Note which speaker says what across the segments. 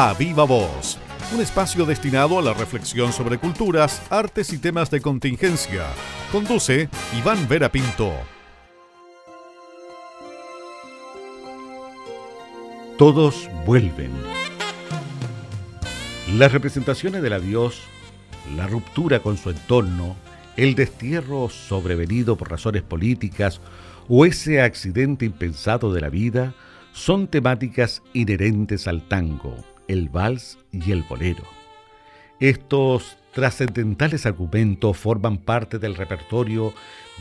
Speaker 1: A Viva Voz, un espacio destinado a la reflexión sobre culturas, artes y temas de contingencia. Conduce Iván Vera Pinto.
Speaker 2: Todos vuelven. Las representaciones del adiós, la ruptura con su entorno, el destierro sobrevenido por razones políticas o ese accidente impensado de la vida son temáticas inherentes al tango, el vals y el bolero. Estos trascendentales argumentos forman parte del repertorio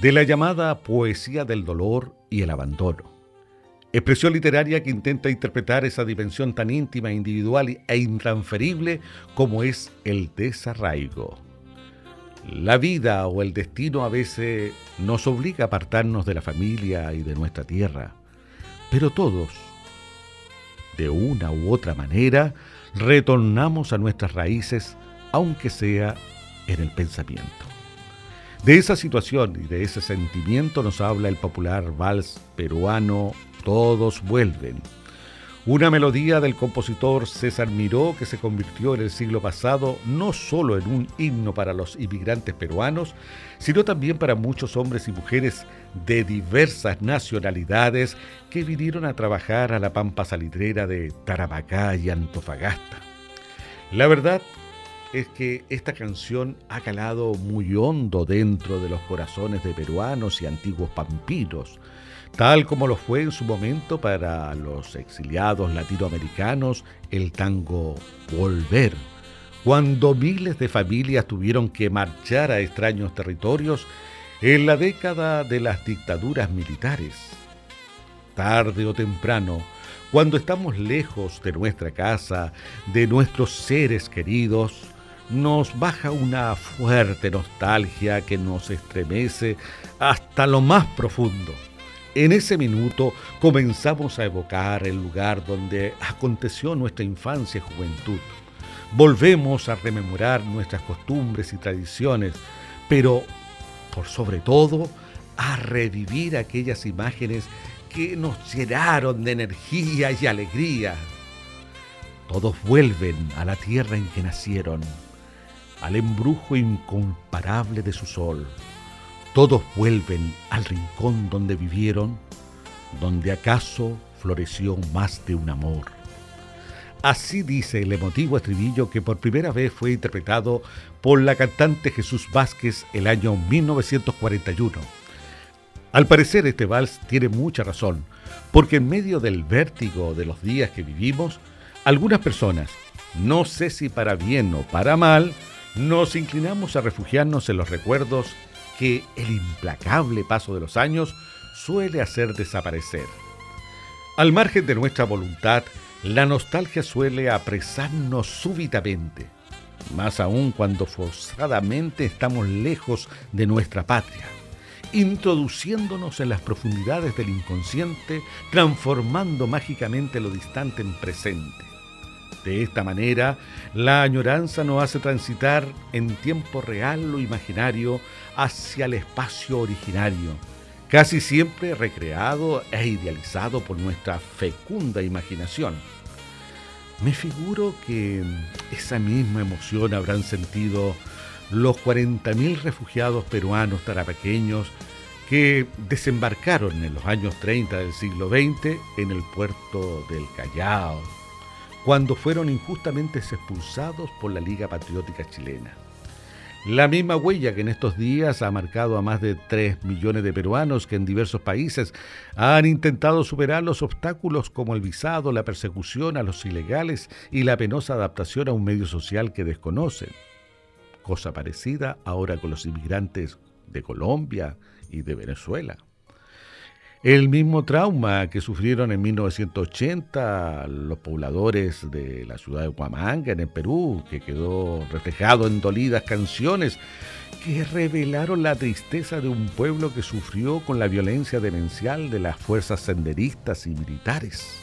Speaker 2: de la llamada poesía del dolor y el abandono. Expresión literaria que intenta interpretar esa dimensión tan íntima, individual e intransferible como es el desarraigo. La vida o el destino a veces nos obliga a apartarnos de la familia y de nuestra tierra, pero todos, de una u otra manera, retornamos a nuestras raíces, aunque sea en el pensamiento. De esa situación y de ese sentimiento nos habla el popular vals peruano Todos vuelven, una melodía del compositor César Miró que se convirtió en el siglo pasado no solo en un himno para los inmigrantes peruanos, sino también para muchos hombres y mujeres de diversas nacionalidades que vinieron a trabajar a la pampa salitrera de Tarapacá y Antofagasta. La verdad es que esta canción ha calado muy hondo dentro de los corazones de peruanos y antiguos pampinos, tal como lo fue en su momento para los exiliados latinoamericanos el tango Volver, cuando miles de familias tuvieron que marchar a extraños territorios en la década de las dictaduras militares. Tarde o temprano, cuando estamos lejos de nuestra casa, de nuestros seres queridos, nos baja una fuerte nostalgia que nos estremece hasta lo más profundo. En ese minuto comenzamos a evocar el lugar donde aconteció nuestra infancia y juventud. Volvemos a rememorar nuestras costumbres y tradiciones, pero por sobre todo a revivir aquellas imágenes que nos llenaron de energía y alegría. Todos vuelven a la tierra en que nacieron, al embrujo incomparable de su sol todos vuelven al rincón donde vivieron, donde acaso floreció más de un amor. Así dice el emotivo estribillo que por primera vez fue interpretado por la cantante Jesús Vázquez el año 1941. Al parecer este vals tiene mucha razón, porque en medio del vértigo de los días que vivimos, algunas personas, no sé si para bien o para mal, nos inclinamos a refugiarnos en los recuerdos que el implacable paso de los años suele hacer desaparecer. Al margen de nuestra voluntad, la nostalgia suele apresarnos súbitamente, más aún cuando forzadamente estamos lejos de nuestra patria, introduciéndonos en las profundidades del inconsciente, transformando mágicamente lo distante en presente. De esta manera, la añoranza nos hace transitar en tiempo real lo imaginario hacia el espacio originario, casi siempre recreado e idealizado por nuestra fecunda imaginación. Me figuro que esa misma emoción habrán sentido los 40.000 refugiados peruanos tarapaqueños que desembarcaron en los años 30 del siglo XX en el puerto del Callao, cuando fueron injustamente expulsados por la Liga Patriótica Chilena. La misma huella que en estos días ha marcado a más de 3 millones de peruanos que en diversos países han intentado superar los obstáculos como el visado, la persecución a los ilegales y la penosa adaptación a un medio social que desconocen. Cosa parecida ahora con los inmigrantes de Colombia y de Venezuela. El mismo trauma que sufrieron en 1980 los pobladores de la ciudad de Huamanga, en el Perú, que quedó reflejado en dolidas canciones que revelaron la tristeza de un pueblo que sufrió con la violencia demencial de las fuerzas senderistas y militares.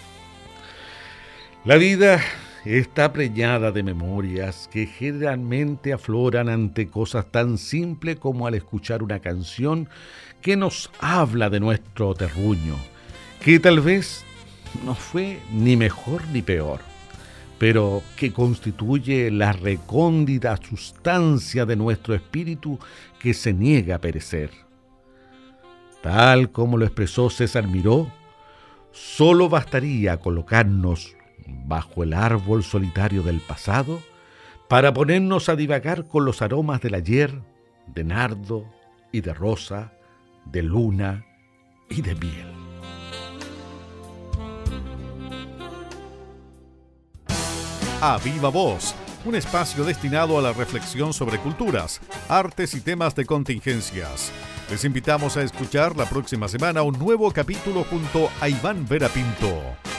Speaker 2: La vida está preñada de memorias que generalmente afloran ante cosas tan simples como al escuchar una canción que nos habla de nuestro terruño, que tal vez no fue ni mejor ni peor, pero que constituye la recóndita sustancia de nuestro espíritu que se niega a perecer. Tal como lo expresó César Miró, solo bastaría colocarnos bajo el árbol solitario del pasado para ponernos a divagar con los aromas del ayer, de nardo y de rosa, de luna y de miel.
Speaker 1: A viva voz, un espacio destinado a la reflexión sobre culturas, artes y temas de contingencias. Les invitamos a escuchar la próxima semana un nuevo capítulo junto a Iván Vera Pinto.